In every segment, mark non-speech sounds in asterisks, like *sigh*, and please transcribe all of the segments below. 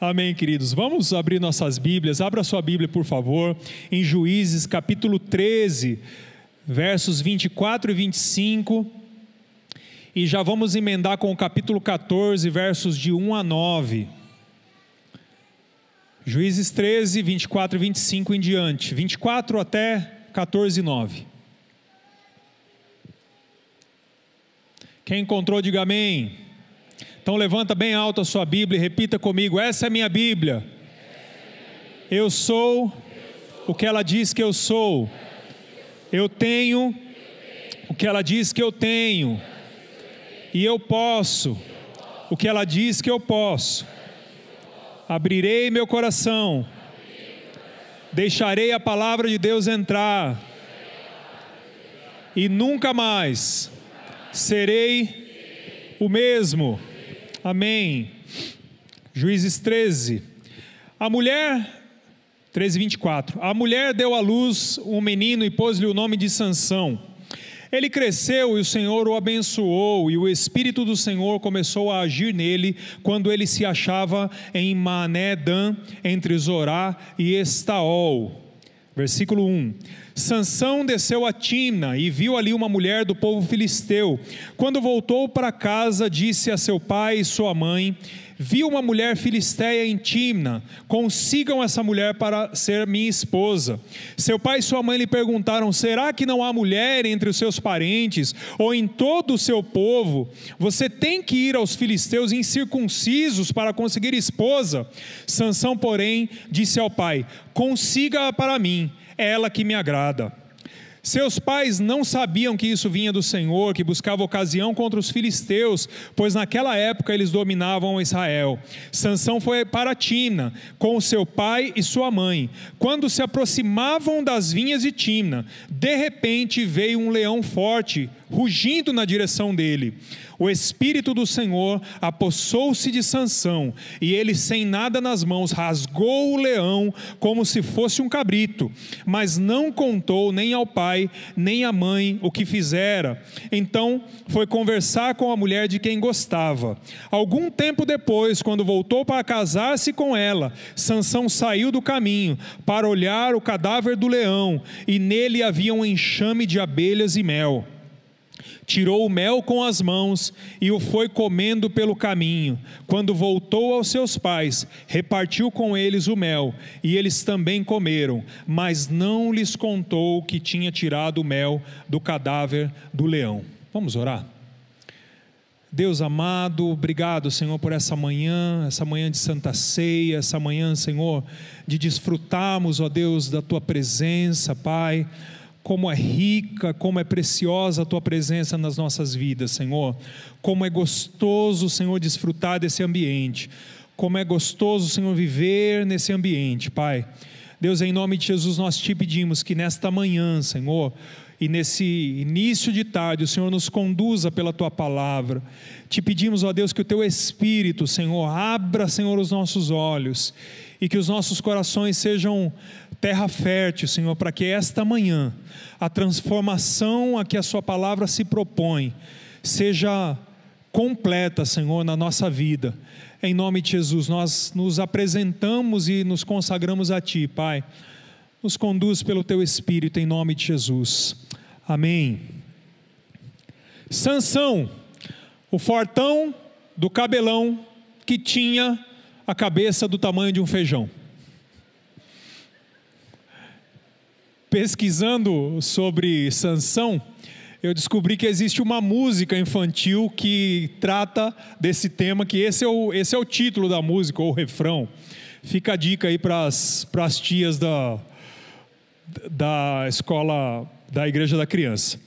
Amém, queridos. Vamos abrir nossas Bíblias. Abra sua Bíblia, por favor, em Juízes, capítulo 13, versos 24 e 25. E já vamos emendar com o capítulo 14, versos de 1 a 9. Juízes 13, 24 e 25 em diante. 24 até 14 e 9. Quem encontrou, diga amém. Então levanta bem alto a sua Bíblia e repita comigo: essa é minha Bíblia. Eu sou o que ela diz que eu sou. Eu tenho o que ela diz que eu tenho. E eu posso o que ela diz que eu posso. Abrirei meu coração. Deixarei a palavra de Deus entrar. E nunca mais serei o mesmo. Amém. Juízes 13. A mulher 13, 24. A mulher deu à luz um menino e pôs-lhe o nome de Sansão. Ele cresceu e o Senhor o abençoou, e o Espírito do Senhor começou a agir nele quando ele se achava em Mané-dan, entre Zorá e Estaol. Versículo 1. Sansão desceu a Timna e viu ali uma mulher do povo filisteu. Quando voltou para casa, disse a seu pai e sua mãe: Vi uma mulher filisteia em Timna, consigam essa mulher para ser minha esposa. Seu pai e sua mãe lhe perguntaram: Será que não há mulher entre os seus parentes ou em todo o seu povo? Você tem que ir aos filisteus incircuncisos para conseguir esposa? Sansão, porém, disse ao pai: Consiga-a para mim é ela que me agrada. Seus pais não sabiam que isso vinha do Senhor, que buscava ocasião contra os filisteus, pois naquela época eles dominavam Israel. Sansão foi para Timna com seu pai e sua mãe. Quando se aproximavam das vinhas de Timna, de repente veio um leão forte, rugindo na direção dele o espírito do Senhor apossou-se de Sansão, e ele sem nada nas mãos rasgou o leão como se fosse um cabrito, mas não contou nem ao pai nem à mãe o que fizera. Então foi conversar com a mulher de quem gostava. Algum tempo depois, quando voltou para casar-se com ela, Sansão saiu do caminho para olhar o cadáver do leão, e nele havia um enxame de abelhas e mel tirou o mel com as mãos e o foi comendo pelo caminho. Quando voltou aos seus pais, repartiu com eles o mel, e eles também comeram, mas não lhes contou que tinha tirado o mel do cadáver do leão. Vamos orar? Deus amado, obrigado, Senhor, por essa manhã, essa manhã de Santa Ceia, essa manhã, Senhor, de desfrutarmos, ó Deus, da tua presença, Pai como é rica, como é preciosa a tua presença nas nossas vidas, Senhor. Como é gostoso, Senhor, desfrutar desse ambiente. Como é gostoso, Senhor, viver nesse ambiente, Pai. Deus, em nome de Jesus, nós te pedimos que nesta manhã, Senhor, e nesse início de tarde, o Senhor nos conduza pela tua palavra. Te pedimos, ó Deus, que o teu Espírito, Senhor, abra, Senhor, os nossos olhos e que os nossos corações sejam terra fértil, Senhor, para que esta manhã a transformação a que a Sua palavra se propõe seja completa, Senhor, na nossa vida. Em nome de Jesus, nós nos apresentamos e nos consagramos a Ti, Pai. Nos conduz pelo Teu Espírito, em nome de Jesus. Amém. Sansão, o fortão do cabelão que tinha a cabeça do tamanho de um feijão. pesquisando sobre Sansão, eu descobri que existe uma música infantil que trata desse tema, que esse é o, esse é o título da música, ou refrão. Fica a dica aí para as tias da, da escola da Igreja da Criança.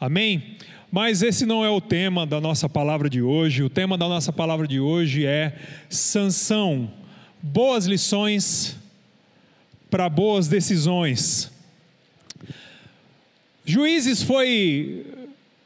Amém? Mas esse não é o tema da nossa palavra de hoje. O tema da nossa palavra de hoje é Sansão. Boas lições para boas decisões. Juízes foi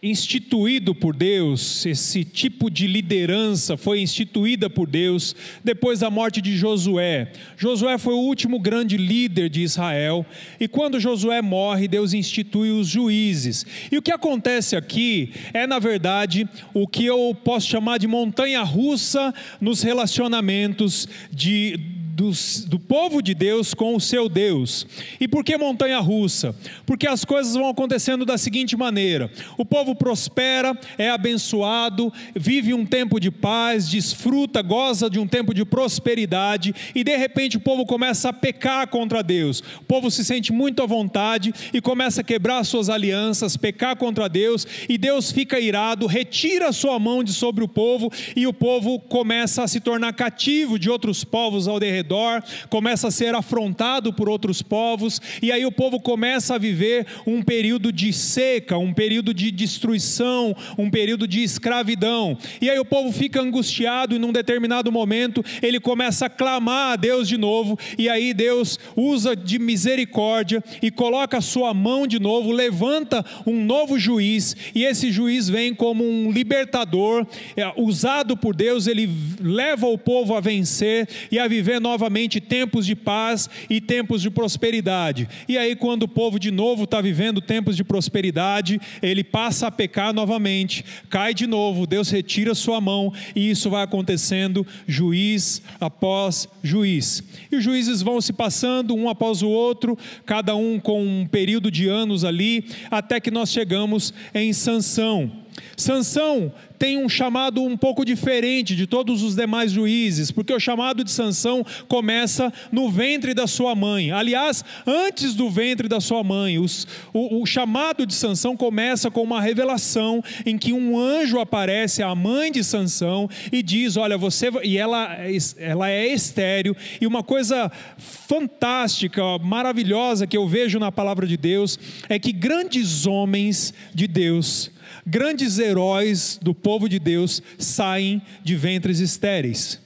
instituído por Deus, esse tipo de liderança foi instituída por Deus depois da morte de Josué. Josué foi o último grande líder de Israel, e quando Josué morre, Deus institui os juízes. E o que acontece aqui é, na verdade, o que eu posso chamar de montanha russa nos relacionamentos de dos, do povo de Deus com o seu Deus. E por que montanha russa? Porque as coisas vão acontecendo da seguinte maneira: o povo prospera, é abençoado, vive um tempo de paz, desfruta, goza de um tempo de prosperidade, e de repente o povo começa a pecar contra Deus. O povo se sente muito à vontade e começa a quebrar suas alianças, pecar contra Deus, e Deus fica irado, retira sua mão de sobre o povo, e o povo começa a se tornar cativo de outros povos ao derredor redor, começa a ser afrontado por outros povos, e aí o povo começa a viver um período de seca, um período de destruição, um período de escravidão. E aí o povo fica angustiado e num determinado momento ele começa a clamar a Deus de novo, e aí Deus usa de misericórdia e coloca a sua mão de novo, levanta um novo juiz, e esse juiz vem como um libertador, é, usado por Deus, ele leva o povo a vencer e a viver novamente novamente tempos de paz e tempos de prosperidade. E aí, quando o povo de novo está vivendo tempos de prosperidade, ele passa a pecar novamente, cai de novo, Deus retira sua mão e isso vai acontecendo juiz após juiz. E os juízes vão se passando um após o outro, cada um com um período de anos ali, até que nós chegamos em Sansão. Sansão tem um chamado um pouco diferente de todos os demais juízes, porque o chamado de Sansão começa no ventre da sua mãe. Aliás, antes do ventre da sua mãe, os, o, o chamado de Sansão começa com uma revelação em que um anjo aparece à mãe de Sansão e diz: "Olha, você e ela ela é estéril". E uma coisa fantástica, maravilhosa que eu vejo na palavra de Deus é que grandes homens de Deus Grandes heróis do povo de Deus saem de ventres estéreis.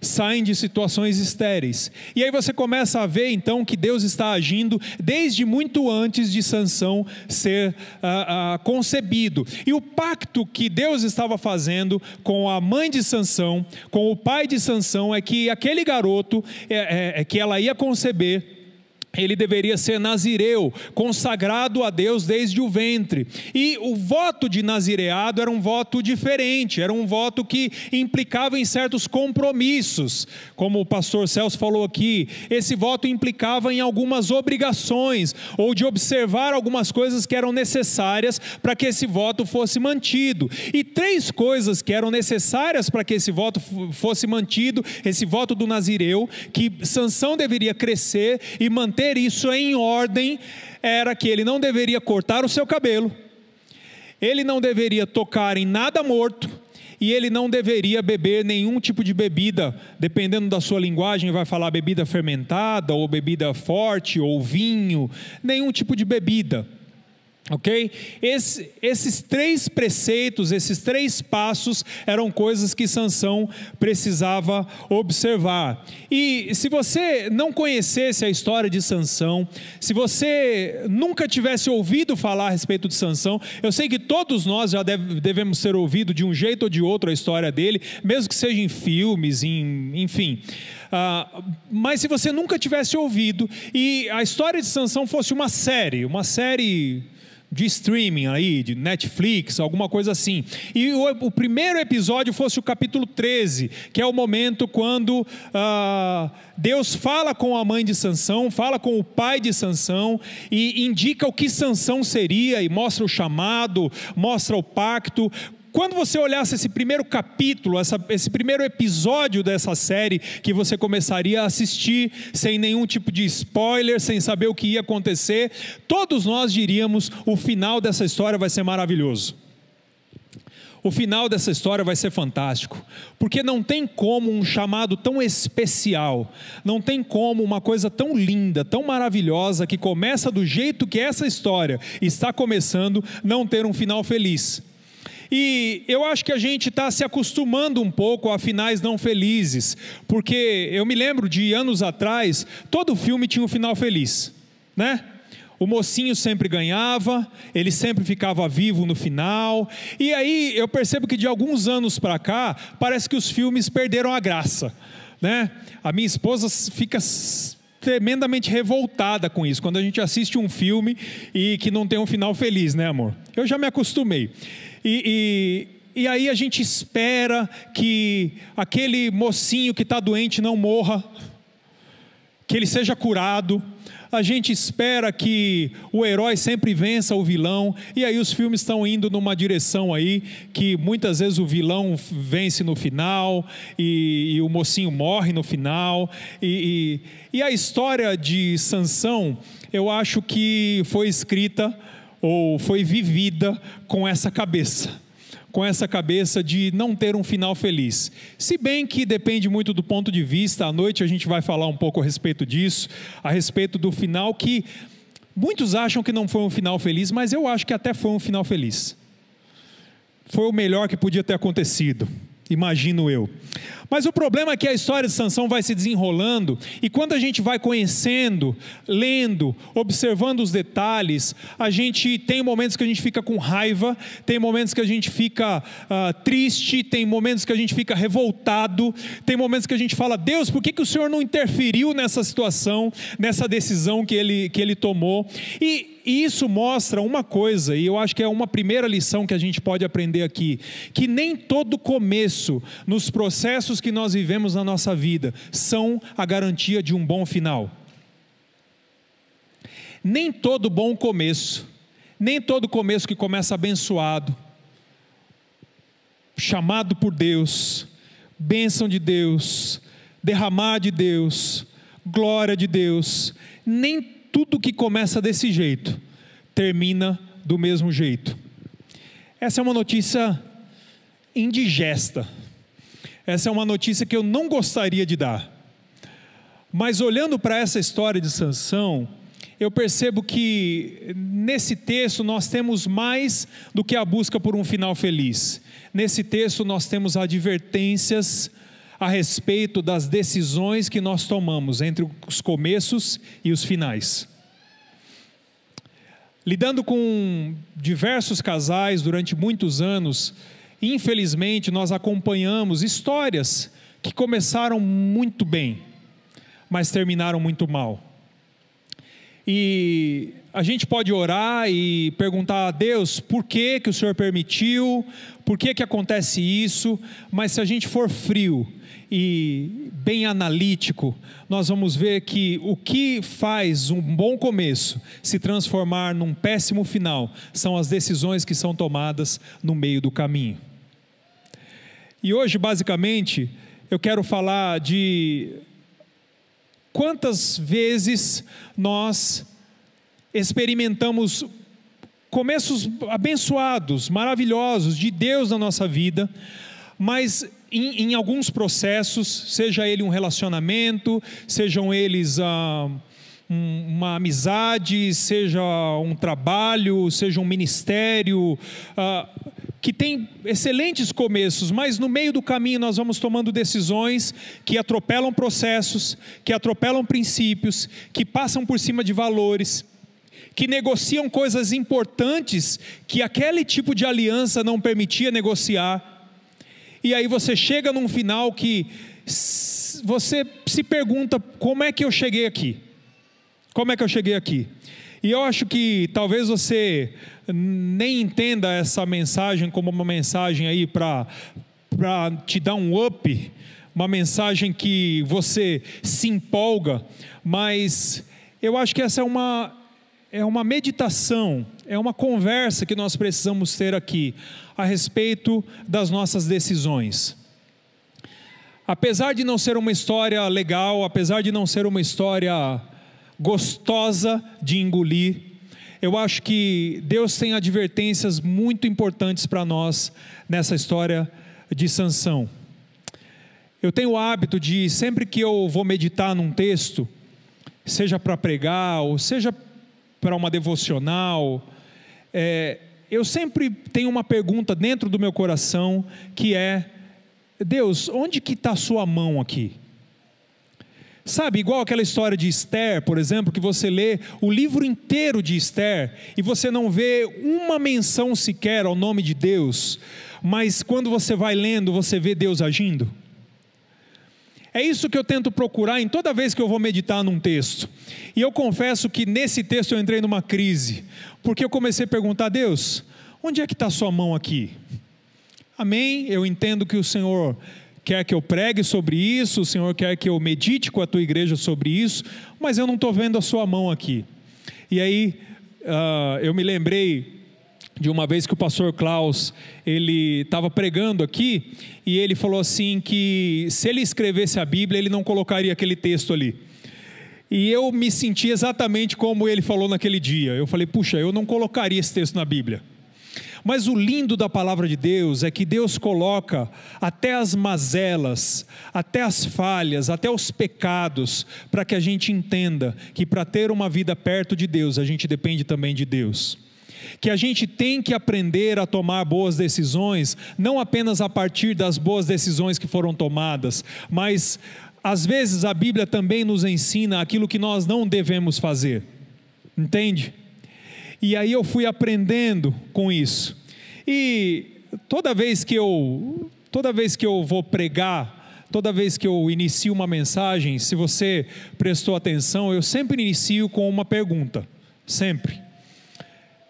Saem de situações estéreis. E aí você começa a ver então que Deus está agindo desde muito antes de Sansão ser ah, ah, concebido. E o pacto que Deus estava fazendo com a mãe de Sansão, com o pai de Sansão, é que aquele garoto é, é, é que ela ia conceber ele deveria ser nazireu, consagrado a Deus desde o ventre. E o voto de nazireado era um voto diferente, era um voto que implicava em certos compromissos. Como o pastor Celso falou aqui, esse voto implicava em algumas obrigações, ou de observar algumas coisas que eram necessárias para que esse voto fosse mantido. E três coisas que eram necessárias para que esse voto fosse mantido, esse voto do nazireu, que Sansão deveria crescer e manter manter isso em ordem era que ele não deveria cortar o seu cabelo, ele não deveria tocar em nada morto, e ele não deveria beber nenhum tipo de bebida, dependendo da sua linguagem, vai falar bebida fermentada, ou bebida forte, ou vinho, nenhum tipo de bebida. Ok? Esse, esses três preceitos, esses três passos eram coisas que Sansão precisava observar. E se você não conhecesse a história de Sansão, se você nunca tivesse ouvido falar a respeito de Sansão, eu sei que todos nós já deve, devemos ter ouvido de um jeito ou de outro a história dele, mesmo que seja em filmes, em, enfim. Uh, mas se você nunca tivesse ouvido e a história de Sansão fosse uma série, uma série de streaming aí, de Netflix, alguma coisa assim. E o, o, primeiro episódio fosse o capítulo 13, que é o momento quando ah, Deus fala com a mãe de Sansão, fala com o pai de Sansão e indica o que Sansão seria e mostra o chamado, mostra o pacto, quando você olhasse esse primeiro capítulo, essa, esse primeiro episódio dessa série, que você começaria a assistir sem nenhum tipo de spoiler, sem saber o que ia acontecer, todos nós diríamos: o final dessa história vai ser maravilhoso. O final dessa história vai ser fantástico, porque não tem como um chamado tão especial, não tem como uma coisa tão linda, tão maravilhosa, que começa do jeito que essa história está começando, não ter um final feliz. E eu acho que a gente está se acostumando um pouco a finais não felizes, porque eu me lembro de anos atrás, todo filme tinha um final feliz, né? o mocinho sempre ganhava, ele sempre ficava vivo no final. E aí eu percebo que de alguns anos para cá, parece que os filmes perderam a graça, né? A minha esposa fica tremendamente revoltada com isso, quando a gente assiste um filme e que não tem um final feliz, né, amor? Eu já me acostumei. E, e, e aí a gente espera que aquele mocinho que está doente não morra, que ele seja curado, a gente espera que o herói sempre vença o vilão, e aí os filmes estão indo numa direção aí que muitas vezes o vilão vence no final, e, e o mocinho morre no final, e, e, e a história de Sansão, eu acho que foi escrita ou foi vivida com essa cabeça com essa cabeça de não ter um final feliz. Se bem que depende muito do ponto de vista, à noite a gente vai falar um pouco a respeito disso, a respeito do final que muitos acham que não foi um final feliz, mas eu acho que até foi um final feliz. Foi o melhor que podia ter acontecido imagino eu. Mas o problema é que a história de Sansão vai se desenrolando e quando a gente vai conhecendo, lendo, observando os detalhes, a gente tem momentos que a gente fica com raiva, tem momentos que a gente fica uh, triste, tem momentos que a gente fica revoltado, tem momentos que a gente fala: Deus, por que, que o Senhor não interferiu nessa situação, nessa decisão que ele, que ele tomou? E isso mostra uma coisa, e eu acho que é uma primeira lição que a gente pode aprender aqui: que nem todo começo nos processos que nós vivemos na nossa vida são a garantia de um bom final. Nem todo bom começo, nem todo começo que começa abençoado, chamado por Deus, bênção de Deus, derramar de Deus, glória de Deus, nem tudo que começa desse jeito termina do mesmo jeito. Essa é uma notícia indigesta. Essa é uma notícia que eu não gostaria de dar. Mas olhando para essa história de Sansão, eu percebo que nesse texto nós temos mais do que a busca por um final feliz. Nesse texto nós temos advertências a respeito das decisões que nós tomamos entre os começos e os finais. Lidando com diversos casais durante muitos anos, infelizmente nós acompanhamos histórias que começaram muito bem, mas terminaram muito mal. E a gente pode orar e perguntar a Deus por que, que o Senhor permitiu, por que, que acontece isso, mas se a gente for frio e bem analítico, nós vamos ver que o que faz um bom começo se transformar num péssimo final são as decisões que são tomadas no meio do caminho. E hoje, basicamente, eu quero falar de quantas vezes nós experimentamos começos abençoados, maravilhosos de Deus na nossa vida, mas em, em alguns processos, seja ele um relacionamento, sejam eles ah, um, uma amizade, seja um trabalho, seja um ministério, ah, que tem excelentes começos, mas no meio do caminho nós vamos tomando decisões que atropelam processos, que atropelam princípios, que passam por cima de valores, que negociam coisas importantes que aquele tipo de aliança não permitia negociar e aí você chega num final que você se pergunta: como é que eu cheguei aqui? Como é que eu cheguei aqui? E eu acho que talvez você nem entenda essa mensagem como uma mensagem aí para te dar um up, uma mensagem que você se empolga, mas eu acho que essa é uma, é uma meditação, é uma conversa que nós precisamos ter aqui a respeito das nossas decisões. Apesar de não ser uma história legal, apesar de não ser uma história gostosa de engolir, eu acho que Deus tem advertências muito importantes para nós nessa história de Sansão. Eu tenho o hábito de sempre que eu vou meditar num texto, seja para pregar ou seja para uma devocional, é, eu sempre tenho uma pergunta dentro do meu coração que é: Deus, onde que está a sua mão aqui? Sabe, igual aquela história de Esther, por exemplo, que você lê o livro inteiro de Esther e você não vê uma menção sequer ao nome de Deus, mas quando você vai lendo, você vê Deus agindo. É isso que eu tento procurar em toda vez que eu vou meditar num texto. E eu confesso que nesse texto eu entrei numa crise, porque eu comecei a perguntar a Deus: onde é que está a sua mão aqui? Amém? Eu entendo que o Senhor quer que eu pregue sobre isso, o Senhor quer que eu medite com a tua igreja sobre isso, mas eu não estou vendo a sua mão aqui. E aí uh, eu me lembrei de uma vez que o pastor Klaus ele estava pregando aqui e ele falou assim que se ele escrevesse a Bíblia ele não colocaria aquele texto ali. E eu me senti exatamente como ele falou naquele dia. Eu falei, puxa, eu não colocaria esse texto na Bíblia. Mas o lindo da palavra de Deus é que Deus coloca até as mazelas, até as falhas, até os pecados, para que a gente entenda que para ter uma vida perto de Deus, a gente depende também de Deus que a gente tem que aprender a tomar boas decisões, não apenas a partir das boas decisões que foram tomadas, mas às vezes a Bíblia também nos ensina aquilo que nós não devemos fazer, entende? E aí eu fui aprendendo com isso. E toda vez que eu toda vez que eu vou pregar, toda vez que eu inicio uma mensagem, se você prestou atenção, eu sempre inicio com uma pergunta, sempre.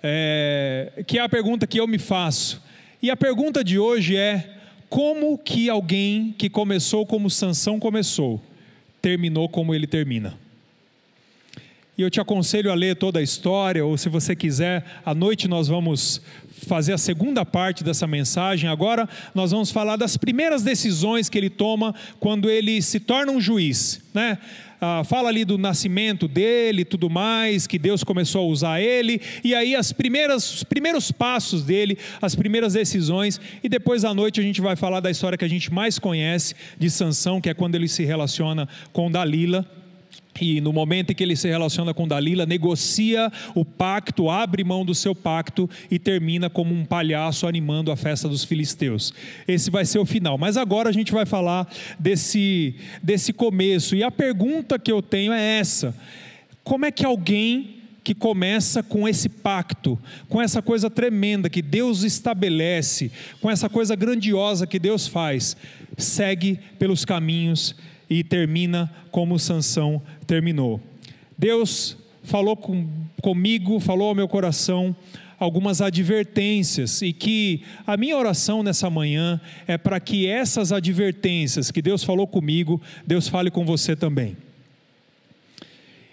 É, que é a pergunta que eu me faço. E a pergunta de hoje é: como que alguém que começou como Sansão começou, terminou como ele termina? E eu te aconselho a ler toda a história, ou se você quiser, à noite nós vamos fazer a segunda parte dessa mensagem. Agora nós vamos falar das primeiras decisões que ele toma quando ele se torna um juiz, né? Ah, fala ali do nascimento dele, tudo mais, que Deus começou a usar ele, e aí as primeiras, os primeiros passos dele, as primeiras decisões, e depois à noite a gente vai falar da história que a gente mais conhece de Sansão, que é quando ele se relaciona com Dalila e no momento em que ele se relaciona com Dalila, negocia o pacto, abre mão do seu pacto e termina como um palhaço animando a festa dos filisteus. Esse vai ser o final. Mas agora a gente vai falar desse, desse começo. E a pergunta que eu tenho é essa: como é que alguém que começa com esse pacto, com essa coisa tremenda que Deus estabelece, com essa coisa grandiosa que Deus faz, segue pelos caminhos e termina como Sansão terminou. Deus falou com, comigo, falou ao meu coração algumas advertências e que a minha oração nessa manhã é para que essas advertências que Deus falou comigo, Deus fale com você também.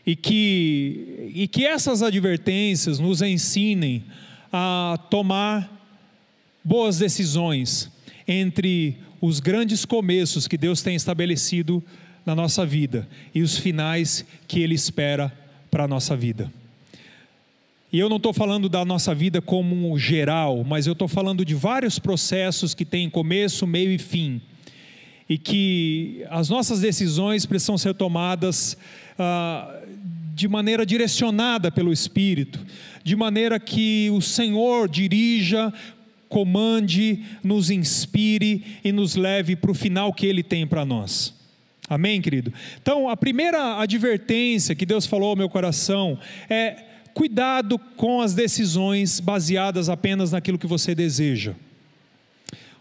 E que, e que essas advertências nos ensinem a tomar boas decisões entre os grandes começos que Deus tem estabelecido na nossa vida e os finais que Ele espera para a nossa vida. E eu não estou falando da nossa vida como geral, mas eu estou falando de vários processos que têm começo, meio e fim. E que as nossas decisões precisam ser tomadas ah, de maneira direcionada pelo Espírito, de maneira que o Senhor dirija comande, nos inspire e nos leve para o final que Ele tem para nós. Amém, querido? Então, a primeira advertência que Deus falou ao meu coração é: cuidado com as decisões baseadas apenas naquilo que você deseja.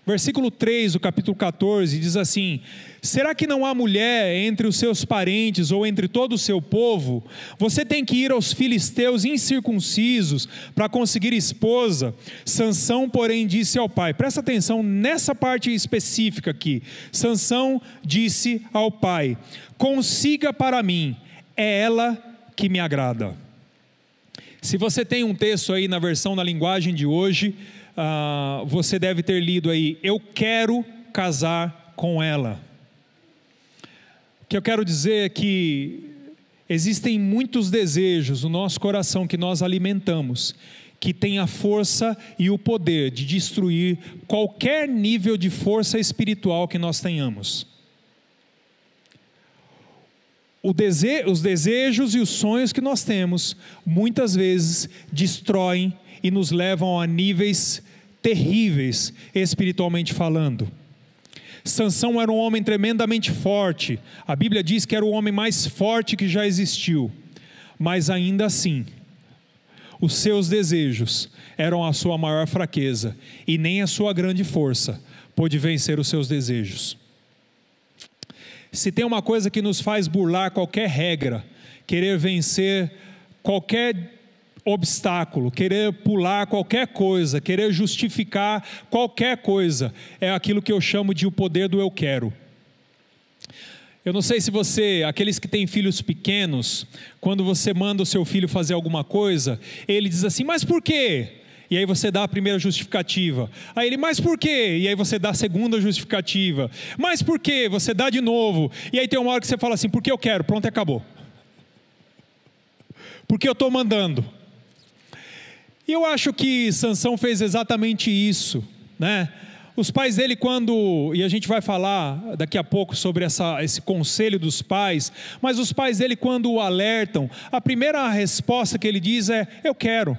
Versículo 3 do capítulo 14 diz assim: Será que não há mulher entre os seus parentes ou entre todo o seu povo? Você tem que ir aos filisteus incircuncisos para conseguir esposa. Sansão, porém, disse ao pai: Presta atenção nessa parte específica aqui. Sansão disse ao pai: Consiga para mim, é ela que me agrada. Se você tem um texto aí na versão na linguagem de hoje, ah, você deve ter lido aí: Eu quero casar com ela. O que eu quero dizer é que existem muitos desejos no nosso coração que nós alimentamos, que tem a força e o poder de destruir qualquer nível de força espiritual que nós tenhamos. Dese os desejos e os sonhos que nós temos, muitas vezes, destroem e nos levam a níveis terríveis espiritualmente falando. Sansão era um homem tremendamente forte. A Bíblia diz que era o homem mais forte que já existiu. Mas ainda assim, os seus desejos eram a sua maior fraqueza, e nem a sua grande força pôde vencer os seus desejos. Se tem uma coisa que nos faz burlar qualquer regra, querer vencer qualquer obstáculo, querer pular qualquer coisa, querer justificar qualquer coisa, é aquilo que eu chamo de o poder do eu quero. Eu não sei se você, aqueles que têm filhos pequenos, quando você manda o seu filho fazer alguma coisa, ele diz assim: Mas por quê? E aí você dá a primeira justificativa. Aí ele, mas por quê? E aí você dá a segunda justificativa. Mas por quê? Você dá de novo. E aí tem uma hora que você fala assim: Porque eu quero, pronto, acabou. Porque eu estou mandando. E eu acho que Sansão fez exatamente isso, né? Os pais dele, quando, e a gente vai falar daqui a pouco sobre essa, esse conselho dos pais, mas os pais dele, quando o alertam, a primeira resposta que ele diz é: Eu quero.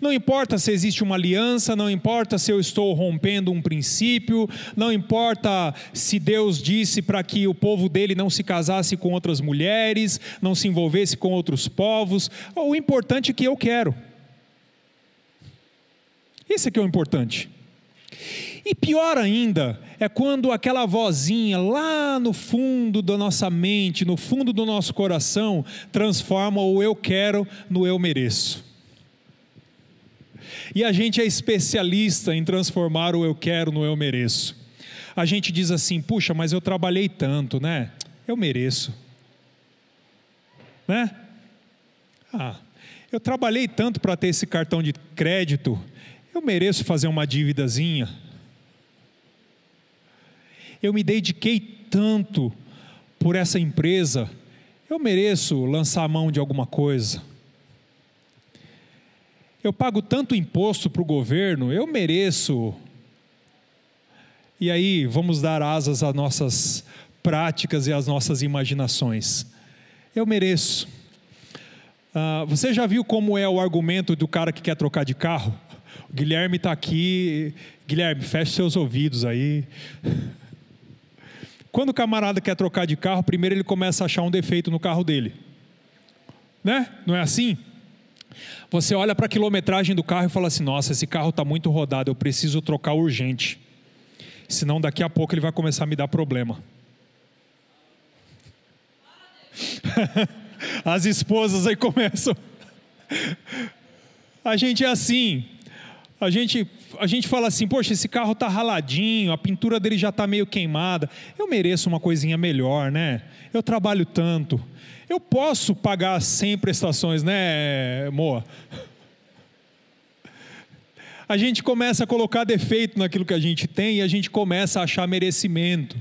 Não importa se existe uma aliança, não importa se eu estou rompendo um princípio, não importa se Deus disse para que o povo dele não se casasse com outras mulheres, não se envolvesse com outros povos, o importante é que eu quero. Esse aqui é o importante. E pior ainda é quando aquela vozinha lá no fundo da nossa mente, no fundo do nosso coração, transforma o eu quero no eu mereço. E a gente é especialista em transformar o eu quero no eu mereço. A gente diz assim: puxa, mas eu trabalhei tanto, né? Eu mereço. Né? Ah, eu trabalhei tanto para ter esse cartão de crédito, eu mereço fazer uma dívidazinha. Eu me dediquei tanto por essa empresa, eu mereço lançar a mão de alguma coisa. Eu pago tanto imposto para o governo, eu mereço. E aí, vamos dar asas às nossas práticas e às nossas imaginações. Eu mereço. Ah, você já viu como é o argumento do cara que quer trocar de carro? O Guilherme está aqui. Guilherme, feche seus ouvidos aí. Quando o camarada quer trocar de carro, primeiro ele começa a achar um defeito no carro dele. Né? Não é assim? Você olha para a quilometragem do carro e fala assim: nossa, esse carro está muito rodado, eu preciso trocar urgente. Senão daqui a pouco ele vai começar a me dar problema. *laughs* As esposas aí começam. A gente é assim. A gente, a gente fala assim, poxa, esse carro tá raladinho, a pintura dele já tá meio queimada. Eu mereço uma coisinha melhor, né? Eu trabalho tanto. Eu posso pagar 100 prestações, né, Moa? A gente começa a colocar defeito naquilo que a gente tem e a gente começa a achar merecimento.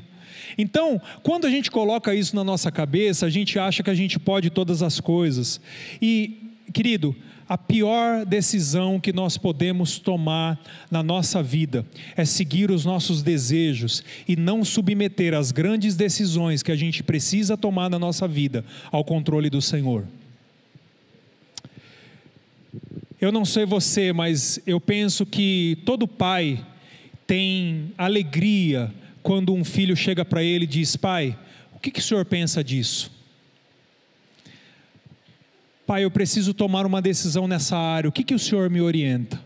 Então, quando a gente coloca isso na nossa cabeça, a gente acha que a gente pode todas as coisas. E, querido, a pior decisão que nós podemos tomar na nossa vida é seguir os nossos desejos e não submeter as grandes decisões que a gente precisa tomar na nossa vida ao controle do Senhor. Eu não sei você, mas eu penso que todo pai tem alegria quando um filho chega para ele e diz: Pai, o que, que o senhor pensa disso? Pai, eu preciso tomar uma decisão nessa área, o que, que o Senhor me orienta?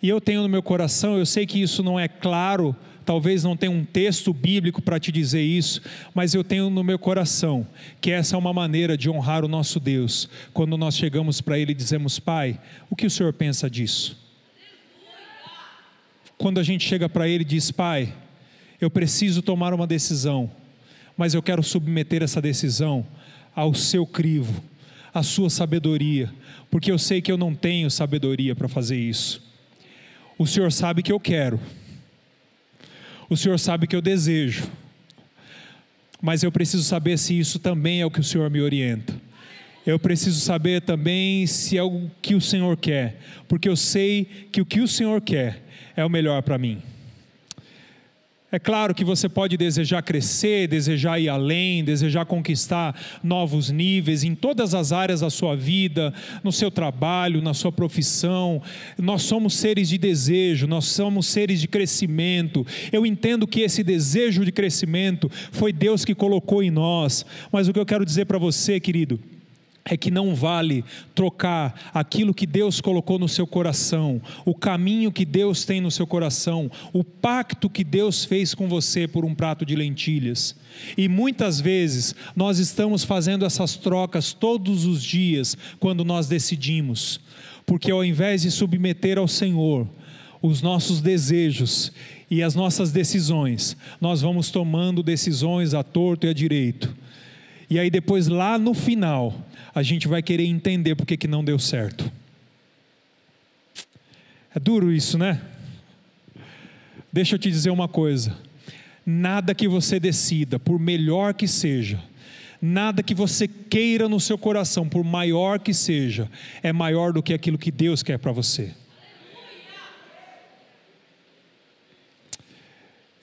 E eu tenho no meu coração, eu sei que isso não é claro, talvez não tenha um texto bíblico para te dizer isso, mas eu tenho no meu coração que essa é uma maneira de honrar o nosso Deus, quando nós chegamos para Ele e dizemos: Pai, o que o Senhor pensa disso? Quando a gente chega para Ele e diz: Pai, eu preciso tomar uma decisão, mas eu quero submeter essa decisão ao seu crivo a sua sabedoria, porque eu sei que eu não tenho sabedoria para fazer isso. O Senhor sabe que eu quero, o Senhor sabe que eu desejo, mas eu preciso saber se isso também é o que o Senhor me orienta. Eu preciso saber também se é o que o Senhor quer, porque eu sei que o que o Senhor quer é o melhor para mim. É claro que você pode desejar crescer, desejar ir além, desejar conquistar novos níveis em todas as áreas da sua vida, no seu trabalho, na sua profissão. Nós somos seres de desejo, nós somos seres de crescimento. Eu entendo que esse desejo de crescimento foi Deus que colocou em nós, mas o que eu quero dizer para você, querido, é que não vale trocar aquilo que Deus colocou no seu coração, o caminho que Deus tem no seu coração, o pacto que Deus fez com você por um prato de lentilhas. E muitas vezes nós estamos fazendo essas trocas todos os dias quando nós decidimos, porque ao invés de submeter ao Senhor os nossos desejos e as nossas decisões, nós vamos tomando decisões a torto e a direito. E aí depois lá no final, a gente vai querer entender por que não deu certo. É duro isso, né? Deixa eu te dizer uma coisa: nada que você decida, por melhor que seja, nada que você queira no seu coração, por maior que seja, é maior do que aquilo que Deus quer para você.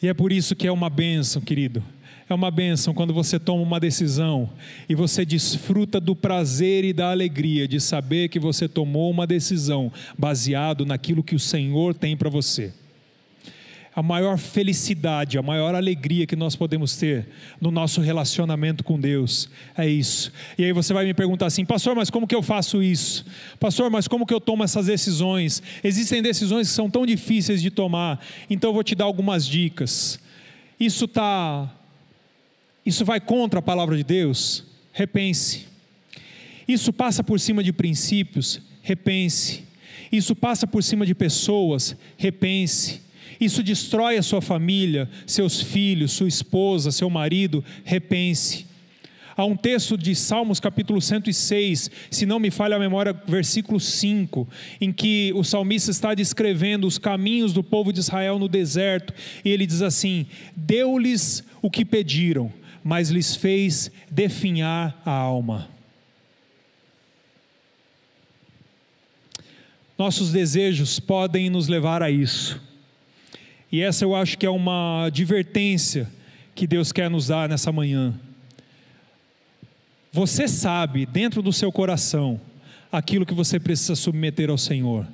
E é por isso que é uma bênção, querido é uma bênção quando você toma uma decisão e você desfruta do prazer e da alegria de saber que você tomou uma decisão baseado naquilo que o Senhor tem para você. A maior felicidade, a maior alegria que nós podemos ter no nosso relacionamento com Deus é isso. E aí você vai me perguntar assim, pastor, mas como que eu faço isso? Pastor, mas como que eu tomo essas decisões? Existem decisões que são tão difíceis de tomar, então eu vou te dar algumas dicas. Isso está isso vai contra a palavra de Deus? Repense. Isso passa por cima de princípios? Repense. Isso passa por cima de pessoas? Repense. Isso destrói a sua família, seus filhos, sua esposa, seu marido? Repense. Há um texto de Salmos capítulo 106, se não me falha a memória, versículo 5, em que o salmista está descrevendo os caminhos do povo de Israel no deserto, e ele diz assim: Deu-lhes o que pediram, mas lhes fez definhar a alma. Nossos desejos podem nos levar a isso. E essa eu acho que é uma advertência que Deus quer nos dar nessa manhã. Você sabe, dentro do seu coração, aquilo que você precisa submeter ao Senhor.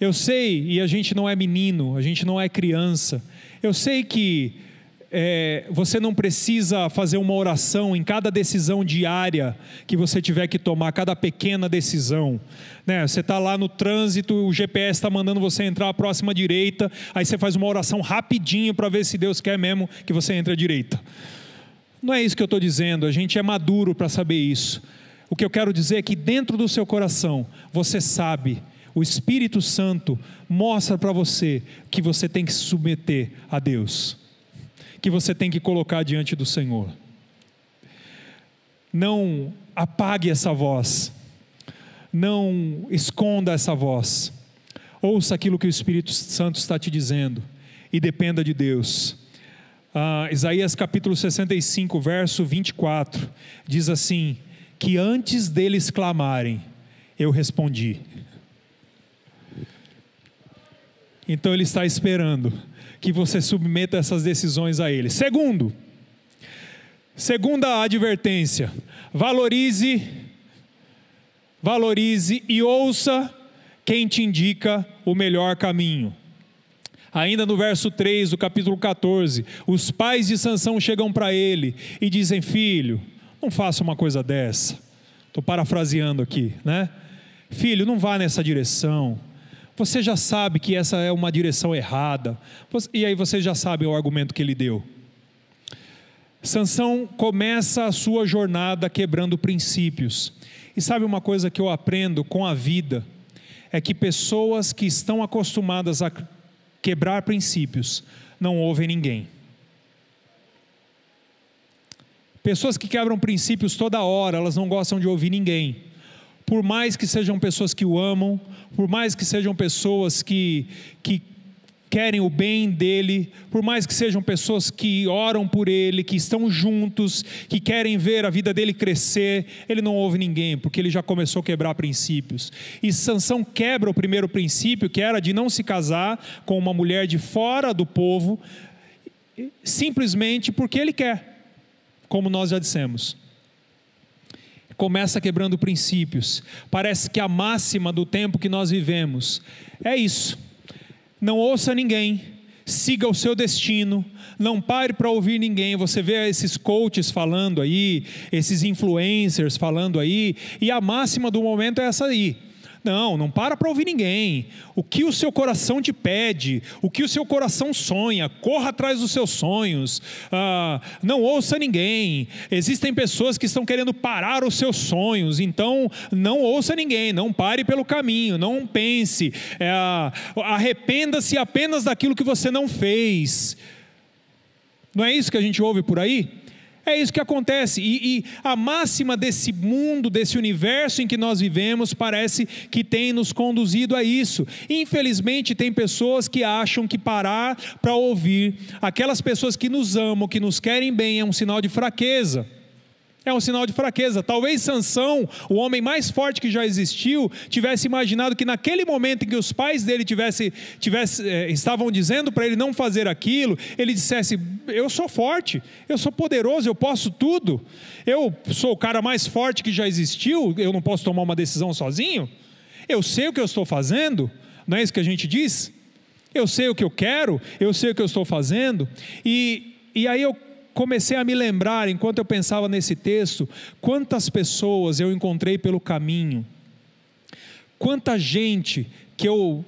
Eu sei, e a gente não é menino, a gente não é criança. Eu sei que é, você não precisa fazer uma oração em cada decisão diária que você tiver que tomar, cada pequena decisão. Né? Você está lá no trânsito, o GPS está mandando você entrar à próxima direita, aí você faz uma oração rapidinho para ver se Deus quer mesmo que você entre à direita. Não é isso que eu estou dizendo, a gente é maduro para saber isso. O que eu quero dizer é que dentro do seu coração você sabe, o Espírito Santo mostra para você que você tem que se submeter a Deus que você tem que colocar diante do Senhor. Não apague essa voz, não esconda essa voz. Ouça aquilo que o Espírito Santo está te dizendo e dependa de Deus. Ah, Isaías capítulo 65, verso 24, diz assim: Que antes deles clamarem, eu respondi. Então ele está esperando que você submeta essas decisões a Ele. Segundo, segunda advertência: valorize, valorize e ouça quem te indica o melhor caminho. Ainda no verso 3 do capítulo 14, os pais de Sansão chegam para ele e dizem: Filho, não faça uma coisa dessa. Estou parafraseando aqui, né? Filho, não vá nessa direção você já sabe que essa é uma direção errada. E aí você já sabe o argumento que ele deu. Sansão começa a sua jornada quebrando princípios. E sabe uma coisa que eu aprendo com a vida? É que pessoas que estão acostumadas a quebrar princípios não ouvem ninguém. Pessoas que quebram princípios toda hora, elas não gostam de ouvir ninguém por mais que sejam pessoas que o amam, por mais que sejam pessoas que, que querem o bem dele, por mais que sejam pessoas que oram por ele, que estão juntos, que querem ver a vida dele crescer, ele não ouve ninguém, porque ele já começou a quebrar princípios. E Sansão quebra o primeiro princípio, que era de não se casar com uma mulher de fora do povo, simplesmente porque ele quer, como nós já dissemos começa quebrando princípios. Parece que a máxima do tempo que nós vivemos é isso não ouça ninguém, siga o seu destino, não pare para ouvir ninguém. Você vê esses coaches falando aí, esses influencers falando aí, e a máxima do momento é essa aí. Não, não para para ouvir ninguém. O que o seu coração te pede, o que o seu coração sonha, corra atrás dos seus sonhos. Ah, não ouça ninguém. Existem pessoas que estão querendo parar os seus sonhos, então não ouça ninguém, não pare pelo caminho, não pense. É, Arrependa-se apenas daquilo que você não fez. Não é isso que a gente ouve por aí? É isso que acontece. E, e, a máxima desse mundo, desse universo em que nós vivemos, parece que tem nos conduzido a isso. Infelizmente, tem pessoas que acham que parar para ouvir aquelas pessoas que nos amam, que nos querem bem, é um sinal de fraqueza. É um sinal de fraqueza. Talvez Sansão, o homem mais forte que já existiu, tivesse imaginado que naquele momento em que os pais dele tivesse, tivesse, eh, estavam dizendo para ele não fazer aquilo, ele dissesse: Eu sou forte, eu sou poderoso, eu posso tudo. Eu sou o cara mais forte que já existiu, eu não posso tomar uma decisão sozinho. Eu sei o que eu estou fazendo, não é isso que a gente diz? Eu sei o que eu quero, eu sei o que eu estou fazendo. E, e aí eu comecei a me lembrar, enquanto eu pensava nesse texto, quantas pessoas eu encontrei pelo caminho, quanta gente que eu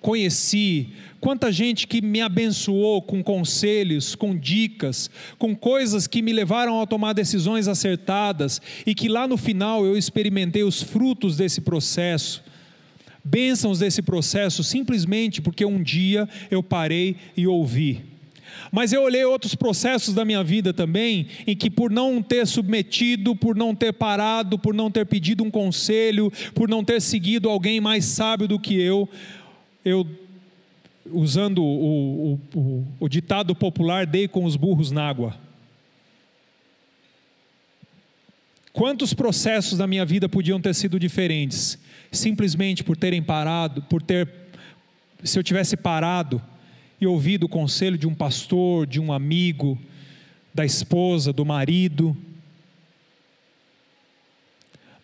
conheci, quanta gente que me abençoou com conselhos, com dicas, com coisas que me levaram a tomar decisões acertadas e que lá no final eu experimentei os frutos desse processo. Bênçãos desse processo, simplesmente porque um dia eu parei e ouvi mas eu olhei outros processos da minha vida também, em que por não ter submetido, por não ter parado, por não ter pedido um conselho, por não ter seguido alguém mais sábio do que eu, eu, usando o, o, o, o ditado popular, dei com os burros na água. Quantos processos da minha vida podiam ter sido diferentes, simplesmente por terem parado, por ter, se eu tivesse parado, e ouvido o conselho de um pastor, de um amigo, da esposa, do marido.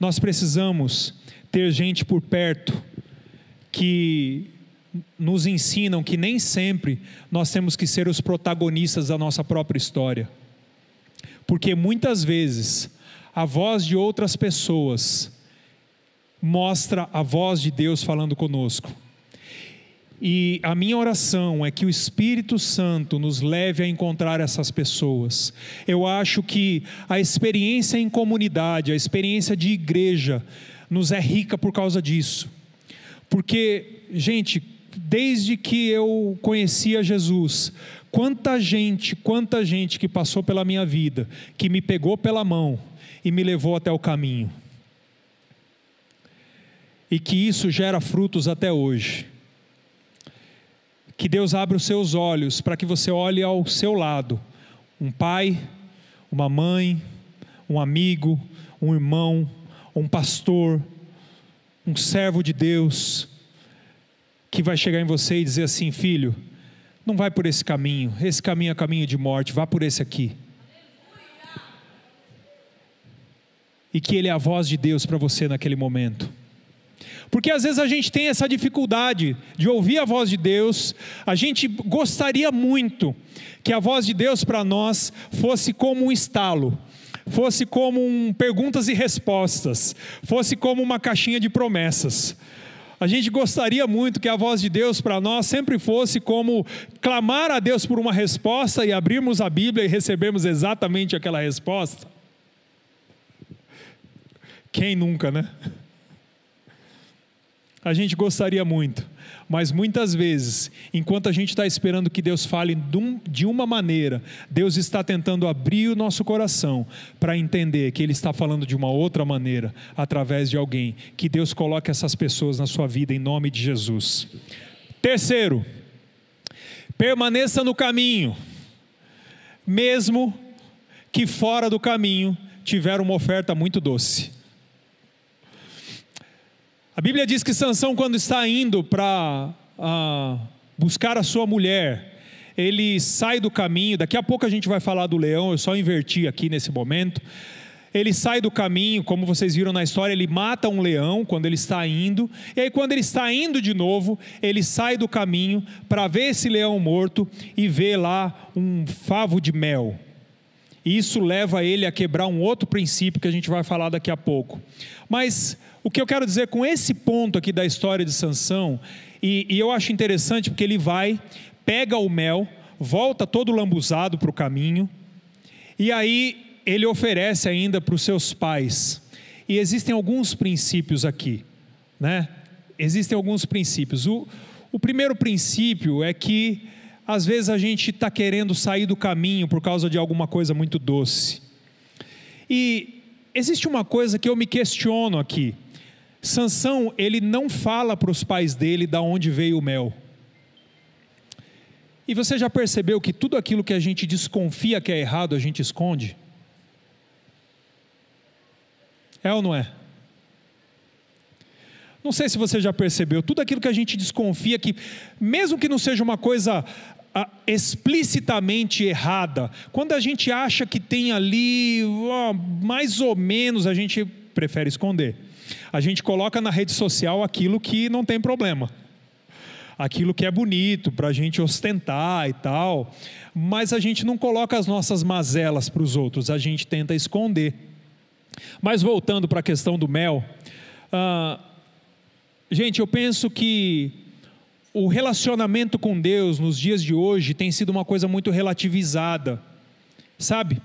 Nós precisamos ter gente por perto que nos ensinam que nem sempre nós temos que ser os protagonistas da nossa própria história. Porque muitas vezes a voz de outras pessoas mostra a voz de Deus falando conosco. E a minha oração é que o Espírito Santo nos leve a encontrar essas pessoas. Eu acho que a experiência em comunidade, a experiência de igreja, nos é rica por causa disso. Porque, gente, desde que eu conhecia Jesus, quanta gente, quanta gente que passou pela minha vida, que me pegou pela mão e me levou até o caminho. E que isso gera frutos até hoje que Deus abra os seus olhos para que você olhe ao seu lado um pai, uma mãe, um amigo, um irmão, um pastor, um servo de Deus, que vai chegar em você e dizer assim: filho, não vai por esse caminho, esse caminho é caminho de morte, vá por esse aqui. E que Ele é a voz de Deus para você naquele momento. Porque às vezes a gente tem essa dificuldade de ouvir a voz de Deus, a gente gostaria muito que a voz de Deus para nós fosse como um estalo, fosse como um perguntas e respostas, fosse como uma caixinha de promessas. A gente gostaria muito que a voz de Deus para nós sempre fosse como clamar a Deus por uma resposta e abrirmos a Bíblia e recebermos exatamente aquela resposta. Quem nunca, né? A gente gostaria muito, mas muitas vezes, enquanto a gente está esperando que Deus fale de uma maneira, Deus está tentando abrir o nosso coração para entender que Ele está falando de uma outra maneira, através de alguém. Que Deus coloque essas pessoas na sua vida em nome de Jesus. Terceiro, permaneça no caminho, mesmo que fora do caminho tiver uma oferta muito doce. A Bíblia diz que Sansão, quando está indo para uh, buscar a sua mulher, ele sai do caminho. Daqui a pouco a gente vai falar do leão, eu só inverti aqui nesse momento. Ele sai do caminho, como vocês viram na história, ele mata um leão quando ele está indo, e aí, quando ele está indo de novo, ele sai do caminho para ver esse leão morto e vê lá um favo de mel. E isso leva ele a quebrar um outro princípio que a gente vai falar daqui a pouco. Mas o que eu quero dizer com esse ponto aqui da história de Sansão, e, e eu acho interessante porque ele vai, pega o mel, volta todo lambuzado para o caminho, e aí ele oferece ainda para os seus pais. E existem alguns princípios aqui, né? Existem alguns princípios. O, o primeiro princípio é que às vezes a gente está querendo sair do caminho por causa de alguma coisa muito doce. E existe uma coisa que eu me questiono aqui. Sansão, ele não fala para os pais dele da onde veio o mel. E você já percebeu que tudo aquilo que a gente desconfia que é errado, a gente esconde? É ou não é? Não sei se você já percebeu, tudo aquilo que a gente desconfia que, mesmo que não seja uma coisa explicitamente errada, quando a gente acha que tem ali, mais ou menos, a gente prefere esconder. A gente coloca na rede social aquilo que não tem problema, aquilo que é bonito para a gente ostentar e tal, mas a gente não coloca as nossas mazelas para os outros, a gente tenta esconder. Mas voltando para a questão do mel, ah, gente, eu penso que o relacionamento com Deus nos dias de hoje tem sido uma coisa muito relativizada sabe?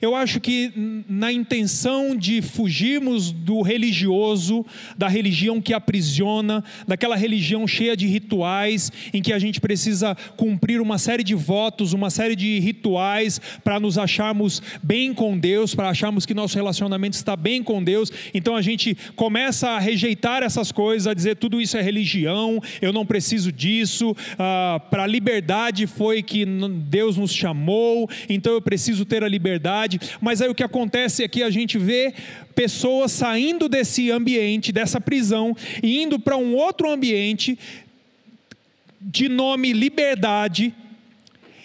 Eu acho que na intenção de fugirmos do religioso, da religião que aprisiona, daquela religião cheia de rituais, em que a gente precisa cumprir uma série de votos, uma série de rituais para nos acharmos bem com Deus, para acharmos que nosso relacionamento está bem com Deus, então a gente começa a rejeitar essas coisas, a dizer tudo isso é religião, eu não preciso disso, ah, para a liberdade foi que Deus nos chamou, então eu preciso preciso ter a liberdade, mas aí o que acontece é que a gente vê pessoas saindo desse ambiente, dessa prisão, e indo para um outro ambiente de nome liberdade,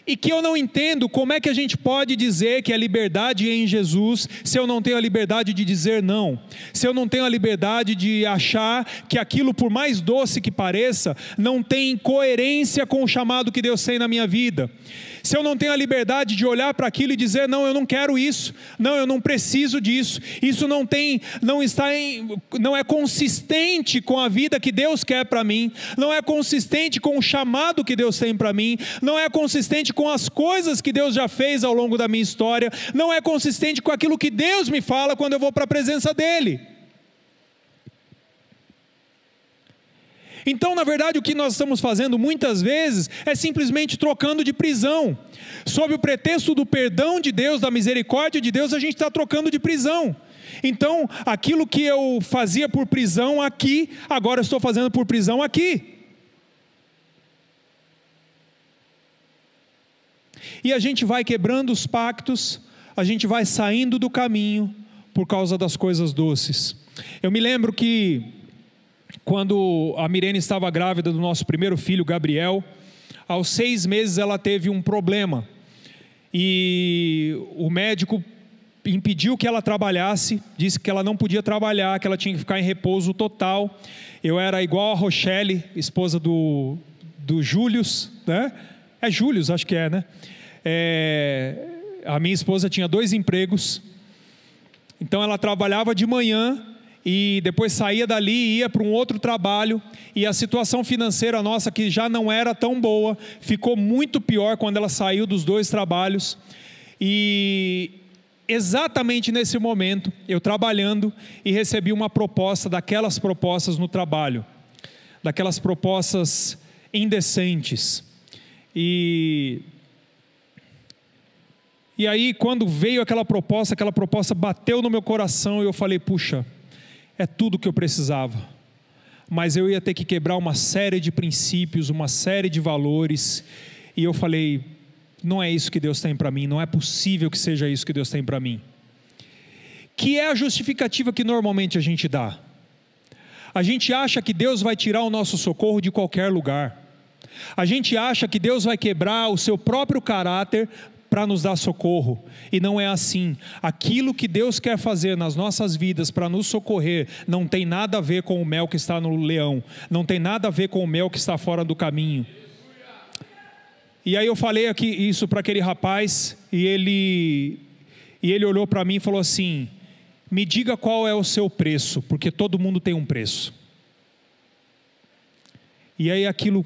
e que eu não entendo como é que a gente pode dizer que a liberdade é em Jesus se eu não tenho a liberdade de dizer não, se eu não tenho a liberdade de achar que aquilo, por mais doce que pareça, não tem coerência com o chamado que Deus tem na minha vida se eu não tenho a liberdade de olhar para aquilo e dizer não, eu não quero isso, não, eu não preciso disso, isso não tem, não está em, não é consistente com a vida que Deus quer para mim, não é consistente com o chamado que Deus tem para mim, não é consistente com as coisas que Deus já fez ao longo da minha história, não é consistente com aquilo que Deus me fala quando eu vou para a presença dEle. Então, na verdade, o que nós estamos fazendo muitas vezes é simplesmente trocando de prisão. Sob o pretexto do perdão de Deus, da misericórdia de Deus, a gente está trocando de prisão. Então, aquilo que eu fazia por prisão aqui, agora estou fazendo por prisão aqui. E a gente vai quebrando os pactos, a gente vai saindo do caminho por causa das coisas doces. Eu me lembro que quando a Mirene estava grávida do nosso primeiro filho, Gabriel, aos seis meses ela teve um problema. E o médico impediu que ela trabalhasse, disse que ela não podia trabalhar, que ela tinha que ficar em repouso total. Eu era igual a Rochelle, esposa do, do Július, né? É Július, acho que é, né? É, a minha esposa tinha dois empregos, então ela trabalhava de manhã e depois saía dali e ia para um outro trabalho, e a situação financeira nossa, que já não era tão boa, ficou muito pior quando ela saiu dos dois trabalhos. E exatamente nesse momento, eu trabalhando e recebi uma proposta daquelas propostas no trabalho, daquelas propostas indecentes. E e aí, quando veio aquela proposta, aquela proposta bateu no meu coração e eu falei: puxa, é tudo o que eu precisava. Mas eu ia ter que quebrar uma série de princípios, uma série de valores, E eu falei: não é isso que Deus tem para mim, não é possível que seja isso que Deus tem para mim. Que é a justificativa que normalmente a gente dá. A gente acha que Deus vai tirar o nosso socorro de qualquer lugar. A gente acha que Deus vai quebrar o seu próprio caráter para nos dar socorro. E não é assim. Aquilo que Deus quer fazer nas nossas vidas para nos socorrer não tem nada a ver com o mel que está no leão, não tem nada a ver com o mel que está fora do caminho. E aí eu falei aqui isso para aquele rapaz e ele e ele olhou para mim e falou assim: "Me diga qual é o seu preço, porque todo mundo tem um preço". E aí aquilo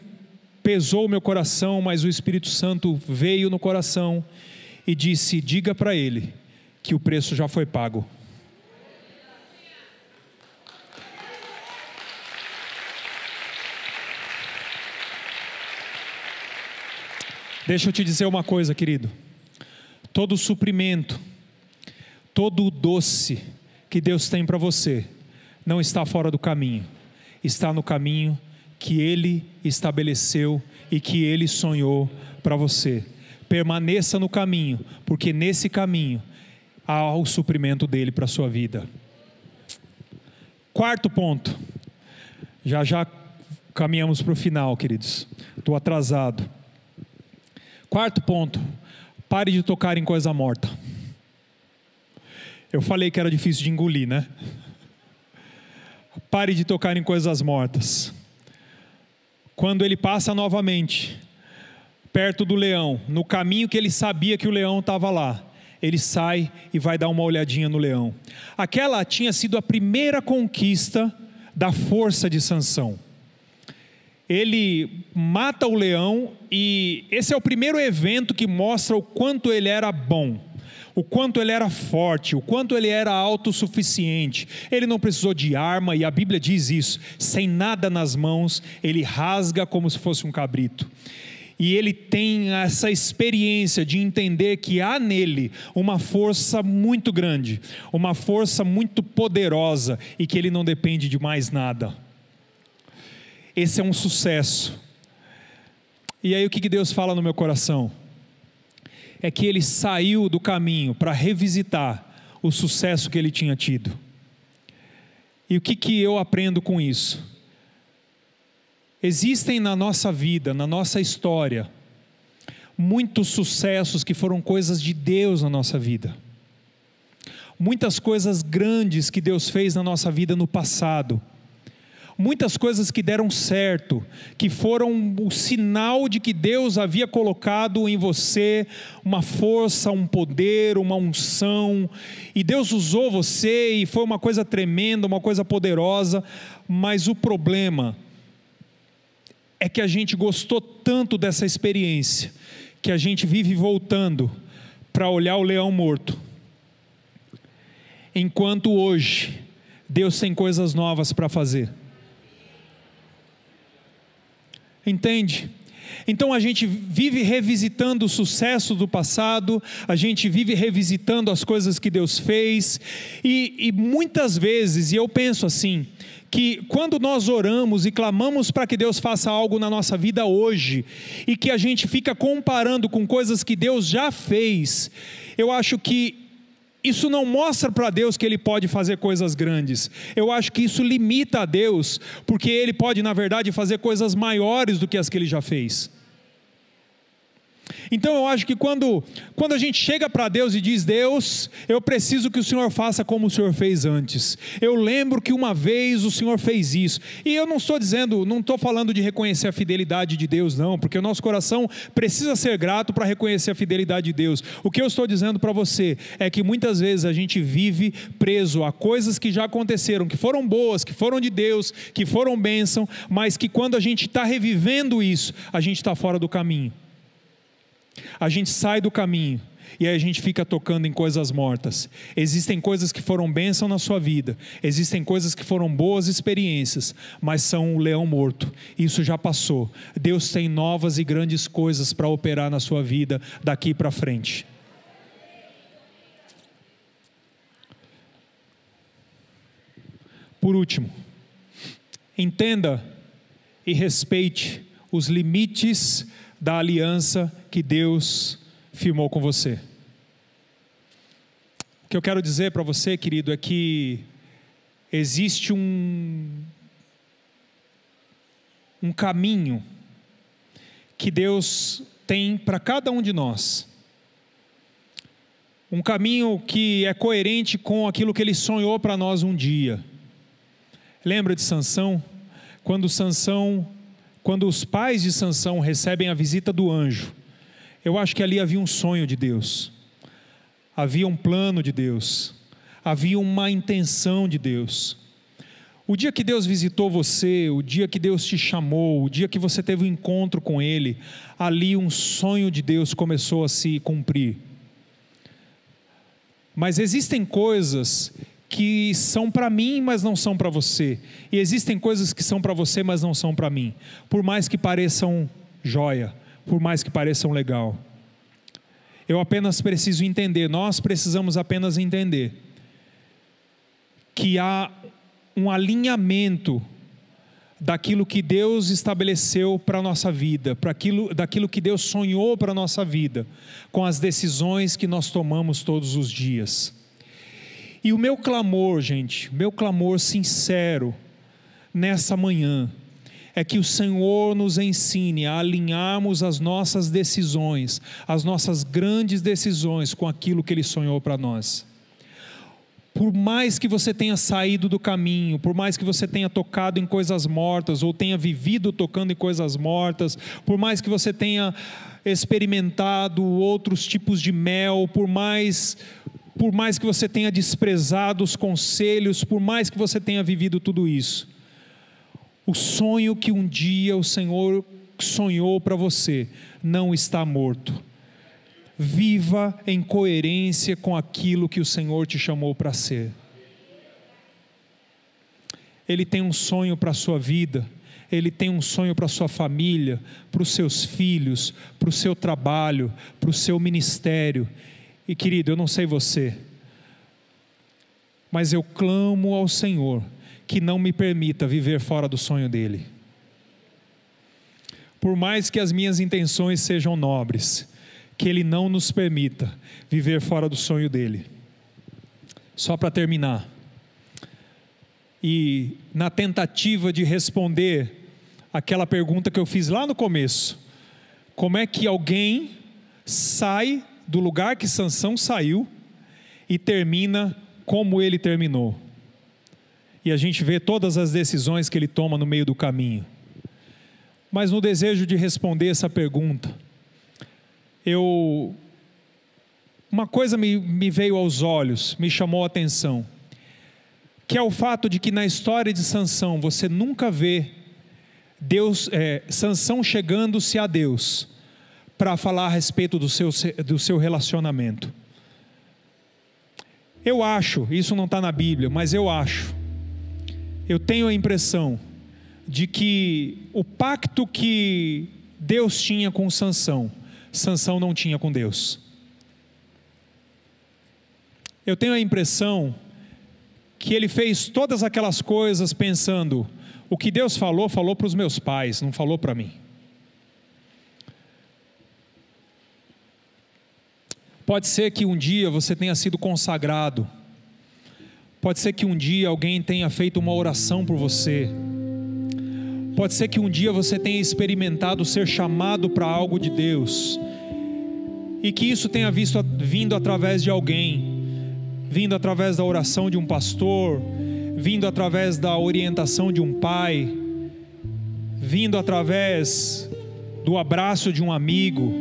pesou o meu coração, mas o Espírito Santo veio no coração e disse: Diga para ele que o preço já foi pago. Deixa eu te dizer uma coisa, querido. Todo suprimento, todo o doce que Deus tem para você, não está fora do caminho, está no caminho que Ele estabeleceu e que Ele sonhou para você. Permaneça no caminho, porque nesse caminho há o suprimento dele para a sua vida. Quarto ponto, já já caminhamos para o final, queridos. Estou atrasado. Quarto ponto, pare de tocar em coisa morta. Eu falei que era difícil de engolir, né? Pare de tocar em coisas mortas quando ele passa novamente perto do leão, no caminho que ele sabia que o leão estava lá, ele sai e vai dar uma olhadinha no leão. Aquela tinha sido a primeira conquista da força de Sansão. Ele mata o leão e esse é o primeiro evento que mostra o quanto ele era bom o quanto ele era forte, o quanto ele era autossuficiente. Ele não precisou de arma, e a Bíblia diz isso: sem nada nas mãos, ele rasga como se fosse um cabrito. E ele tem essa experiência de entender que há nele uma força muito grande, uma força muito poderosa e que ele não depende de mais nada. Esse é um sucesso. E aí o que Deus fala no meu coração? É que ele saiu do caminho para revisitar o sucesso que ele tinha tido. E o que, que eu aprendo com isso? Existem na nossa vida, na nossa história, muitos sucessos que foram coisas de Deus na nossa vida. Muitas coisas grandes que Deus fez na nossa vida no passado muitas coisas que deram certo, que foram o sinal de que Deus havia colocado em você uma força, um poder, uma unção, e Deus usou você e foi uma coisa tremenda, uma coisa poderosa, mas o problema é que a gente gostou tanto dessa experiência, que a gente vive voltando para olhar o leão morto. Enquanto hoje Deus tem coisas novas para fazer. Entende? Então a gente vive revisitando o sucesso do passado, a gente vive revisitando as coisas que Deus fez, e, e muitas vezes, e eu penso assim, que quando nós oramos e clamamos para que Deus faça algo na nossa vida hoje, e que a gente fica comparando com coisas que Deus já fez, eu acho que isso não mostra para Deus que Ele pode fazer coisas grandes. Eu acho que isso limita a Deus, porque Ele pode, na verdade, fazer coisas maiores do que as que Ele já fez. Então eu acho que quando, quando a gente chega para Deus e diz: Deus, eu preciso que o Senhor faça como o Senhor fez antes. Eu lembro que uma vez o Senhor fez isso. E eu não estou dizendo, não estou falando de reconhecer a fidelidade de Deus, não, porque o nosso coração precisa ser grato para reconhecer a fidelidade de Deus. O que eu estou dizendo para você é que muitas vezes a gente vive preso a coisas que já aconteceram, que foram boas, que foram de Deus, que foram bênção, mas que quando a gente está revivendo isso, a gente está fora do caminho a gente sai do caminho e aí a gente fica tocando em coisas mortas. Existem coisas que foram bênção na sua vida, existem coisas que foram boas experiências, mas são um leão morto. Isso já passou. Deus tem novas e grandes coisas para operar na sua vida daqui para frente. Por último, entenda e respeite os limites da aliança que Deus firmou com você. O que eu quero dizer para você, querido, é que existe um, um caminho que Deus tem para cada um de nós. Um caminho que é coerente com aquilo que ele sonhou para nós um dia. Lembra de Sansão? Quando Sansão, quando os pais de Sansão recebem a visita do anjo, eu acho que ali havia um sonho de Deus havia um plano de Deus, havia uma intenção de Deus. O dia que Deus visitou você, o dia que Deus te chamou, o dia que você teve um encontro com Ele, ali um sonho de Deus começou a se cumprir. Mas existem coisas que são para mim, mas não são para você. E existem coisas que são para você, mas não são para mim. Por mais que pareçam joia, por mais que pareçam legal. Eu apenas preciso entender, nós precisamos apenas entender que há um alinhamento daquilo que Deus estabeleceu para a nossa vida, para aquilo, daquilo que Deus sonhou para a nossa vida, com as decisões que nós tomamos todos os dias. E o meu clamor, gente, meu clamor sincero nessa manhã, é que o Senhor nos ensine a alinharmos as nossas decisões, as nossas grandes decisões com aquilo que Ele sonhou para nós. Por mais que você tenha saído do caminho, por mais que você tenha tocado em coisas mortas, ou tenha vivido tocando em coisas mortas, por mais que você tenha experimentado outros tipos de mel, por mais por mais que você tenha desprezado os conselhos, por mais que você tenha vivido tudo isso, o sonho que um dia o Senhor sonhou para você não está morto. Viva em coerência com aquilo que o Senhor te chamou para ser. Ele tem um sonho para a sua vida, ele tem um sonho para a sua família, para os seus filhos, para o seu trabalho, para o seu ministério. E querido, eu não sei você, mas eu clamo ao Senhor que não me permita viver fora do sonho dele. Por mais que as minhas intenções sejam nobres, que ele não nos permita viver fora do sonho dele. Só para terminar, e na tentativa de responder aquela pergunta que eu fiz lá no começo, como é que alguém sai do lugar que Sansão saiu e termina como ele terminou? E a gente vê todas as decisões que ele toma no meio do caminho. Mas no desejo de responder essa pergunta, eu uma coisa me, me veio aos olhos, me chamou a atenção, que é o fato de que na história de Sansão você nunca vê Deus, é, Sansão chegando-se a Deus para falar a respeito do seu, do seu relacionamento. Eu acho, isso não está na Bíblia, mas eu acho eu tenho a impressão de que o pacto que Deus tinha com Sansão, Sansão não tinha com Deus. Eu tenho a impressão que ele fez todas aquelas coisas pensando: o que Deus falou, falou para os meus pais, não falou para mim. Pode ser que um dia você tenha sido consagrado Pode ser que um dia alguém tenha feito uma oração por você. Pode ser que um dia você tenha experimentado ser chamado para algo de Deus. E que isso tenha visto, vindo através de alguém, vindo através da oração de um pastor, vindo através da orientação de um pai, vindo através do abraço de um amigo.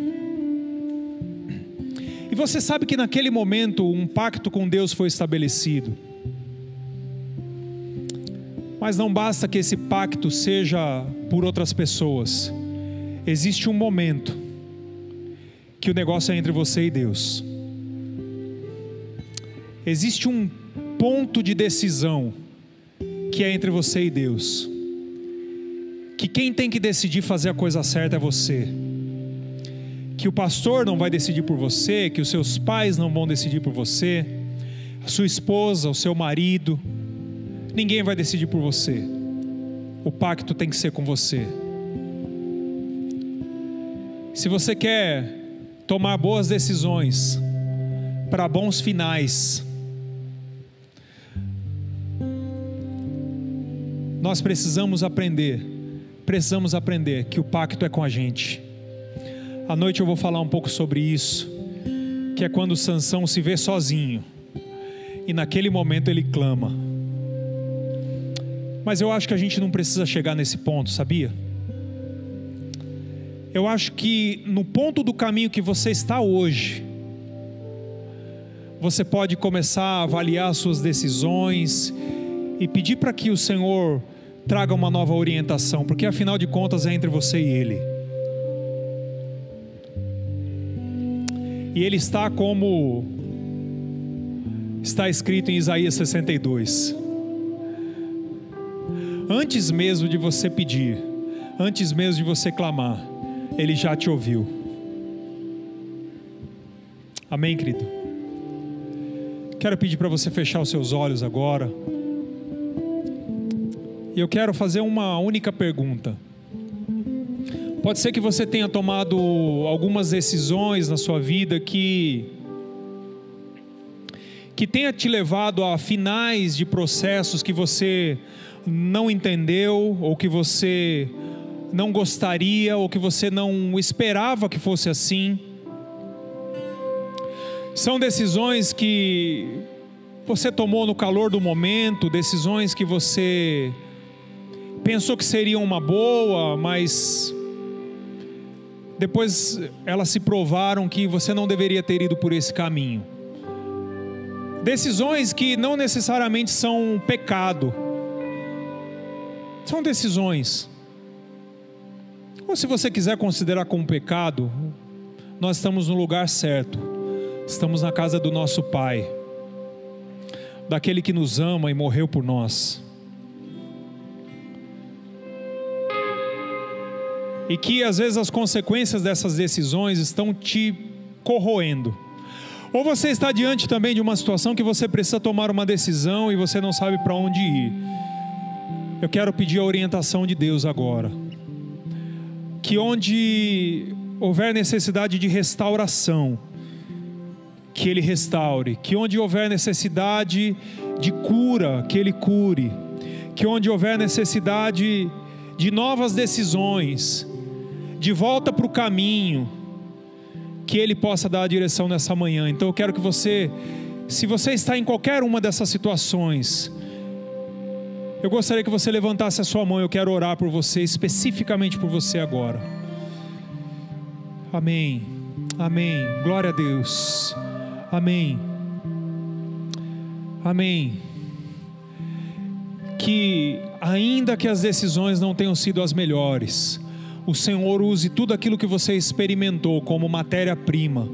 E você sabe que naquele momento um pacto com Deus foi estabelecido. Mas não basta que esse pacto seja por outras pessoas. Existe um momento que o negócio é entre você e Deus. Existe um ponto de decisão que é entre você e Deus. Que quem tem que decidir fazer a coisa certa é você. Que o pastor não vai decidir por você, que os seus pais não vão decidir por você, a sua esposa, o seu marido, Ninguém vai decidir por você. O pacto tem que ser com você. Se você quer tomar boas decisões para bons finais, nós precisamos aprender, precisamos aprender que o pacto é com a gente. À noite eu vou falar um pouco sobre isso, que é quando Sansão se vê sozinho e naquele momento ele clama. Mas eu acho que a gente não precisa chegar nesse ponto, sabia? Eu acho que no ponto do caminho que você está hoje, você pode começar a avaliar suas decisões e pedir para que o Senhor traga uma nova orientação, porque afinal de contas é entre você e Ele. E Ele está como está escrito em Isaías 62. Antes mesmo de você pedir, antes mesmo de você clamar, Ele já te ouviu. Amém, querido? Quero pedir para você fechar os seus olhos agora. E eu quero fazer uma única pergunta. Pode ser que você tenha tomado algumas decisões na sua vida que que tenha te levado a finais de processos que você não entendeu, ou que você não gostaria, ou que você não esperava que fosse assim. São decisões que você tomou no calor do momento, decisões que você pensou que seriam uma boa, mas depois elas se provaram que você não deveria ter ido por esse caminho. Decisões que não necessariamente são pecado, são decisões. Ou se você quiser considerar como pecado, nós estamos no lugar certo. Estamos na casa do nosso Pai, daquele que nos ama e morreu por nós. E que às vezes as consequências dessas decisões estão te corroendo. Ou você está diante também de uma situação que você precisa tomar uma decisão e você não sabe para onde ir. Eu quero pedir a orientação de Deus agora. Que onde houver necessidade de restauração, que Ele restaure. Que onde houver necessidade de cura, que Ele cure. Que onde houver necessidade de novas decisões, de volta para o caminho, que Ele possa dar a direção nessa manhã. Então eu quero que você, se você está em qualquer uma dessas situações, eu gostaria que você levantasse a sua mão. Eu quero orar por você, especificamente por você agora. Amém. Amém. Glória a Deus. Amém. Amém. Que, ainda que as decisões não tenham sido as melhores, o Senhor use tudo aquilo que você experimentou como matéria-prima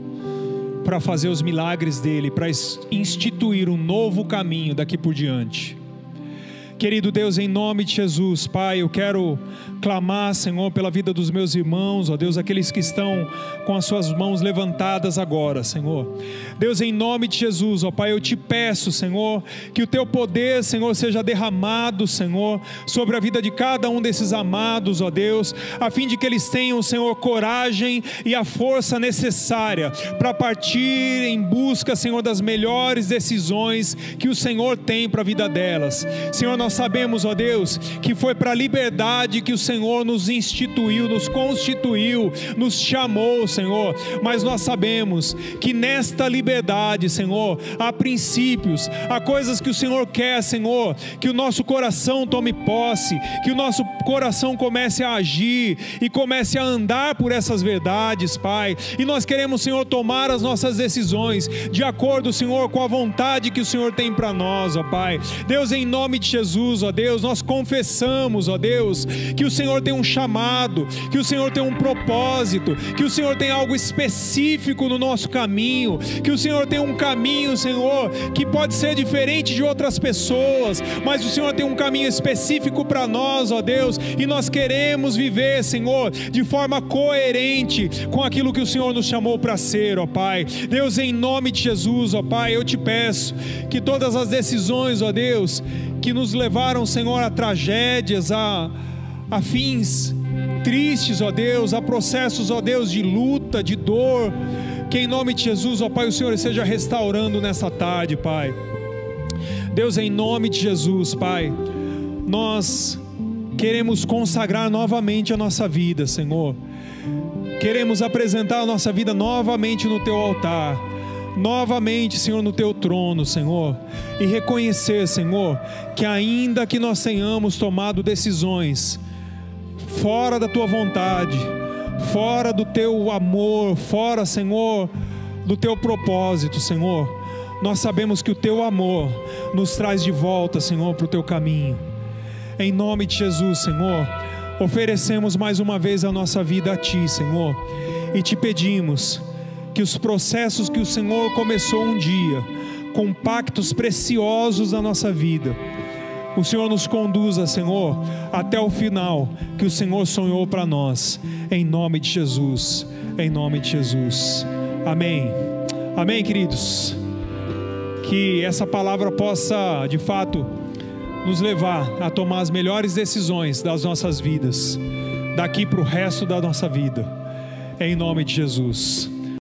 para fazer os milagres dele, para instituir um novo caminho daqui por diante. Querido Deus, em nome de Jesus, Pai, eu quero clamar, Senhor, pela vida dos meus irmãos, ó Deus, aqueles que estão com as suas mãos levantadas agora, Senhor. Deus, em nome de Jesus, ó Pai, eu te peço, Senhor, que o teu poder, Senhor, seja derramado, Senhor, sobre a vida de cada um desses amados, ó Deus, a fim de que eles tenham, Senhor, coragem e a força necessária para partir em busca, Senhor, das melhores decisões que o Senhor tem para a vida delas. Senhor, nós sabemos, ó Deus, que foi para a liberdade que o Senhor nos instituiu, nos constituiu, nos chamou, Senhor. Mas nós sabemos que nesta liberdade, Senhor, há princípios, há coisas que o Senhor quer, Senhor, que o nosso coração tome posse, que o nosso coração comece a agir e comece a andar por essas verdades, Pai. E nós queremos, Senhor, tomar as nossas decisões de acordo, Senhor, com a vontade que o Senhor tem para nós, ó Pai. Deus, em nome de Jesus, ó Deus, nós confessamos, ó Deus, que o Senhor tem um chamado, que o Senhor tem um propósito, que o Senhor tem algo específico no nosso caminho, que o Senhor tem um caminho, Senhor, que pode ser diferente de outras pessoas, mas o Senhor tem um caminho específico para nós, ó Deus, e nós queremos viver, Senhor, de forma coerente com aquilo que o Senhor nos chamou para ser, ó Pai. Deus, em nome de Jesus, ó Pai, eu te peço que todas as decisões, ó Deus, que nos levaram, Senhor, a tragédias, a a fins tristes, ó Deus, há processos, ó Deus, de luta, de dor. Que em nome de Jesus, ó Pai, o Senhor esteja restaurando nessa tarde, Pai. Deus, em nome de Jesus, Pai, nós queremos consagrar novamente a nossa vida, Senhor. Queremos apresentar a nossa vida novamente no teu altar, novamente, Senhor, no teu trono, Senhor, e reconhecer, Senhor, que ainda que nós tenhamos tomado decisões fora da tua vontade, fora do teu amor, fora, Senhor, do teu propósito, Senhor, nós sabemos que o teu amor nos traz de volta, Senhor, para o teu caminho. Em nome de Jesus, Senhor, oferecemos mais uma vez a nossa vida a Ti, Senhor, e te pedimos que os processos que o Senhor começou um dia, com pactos preciosos na nossa vida, o Senhor nos conduza, Senhor, até o final que o Senhor sonhou para nós, em nome de Jesus, em nome de Jesus. Amém. Amém, queridos. Que essa palavra possa, de fato, nos levar a tomar as melhores decisões das nossas vidas, daqui para o resto da nossa vida, em nome de Jesus.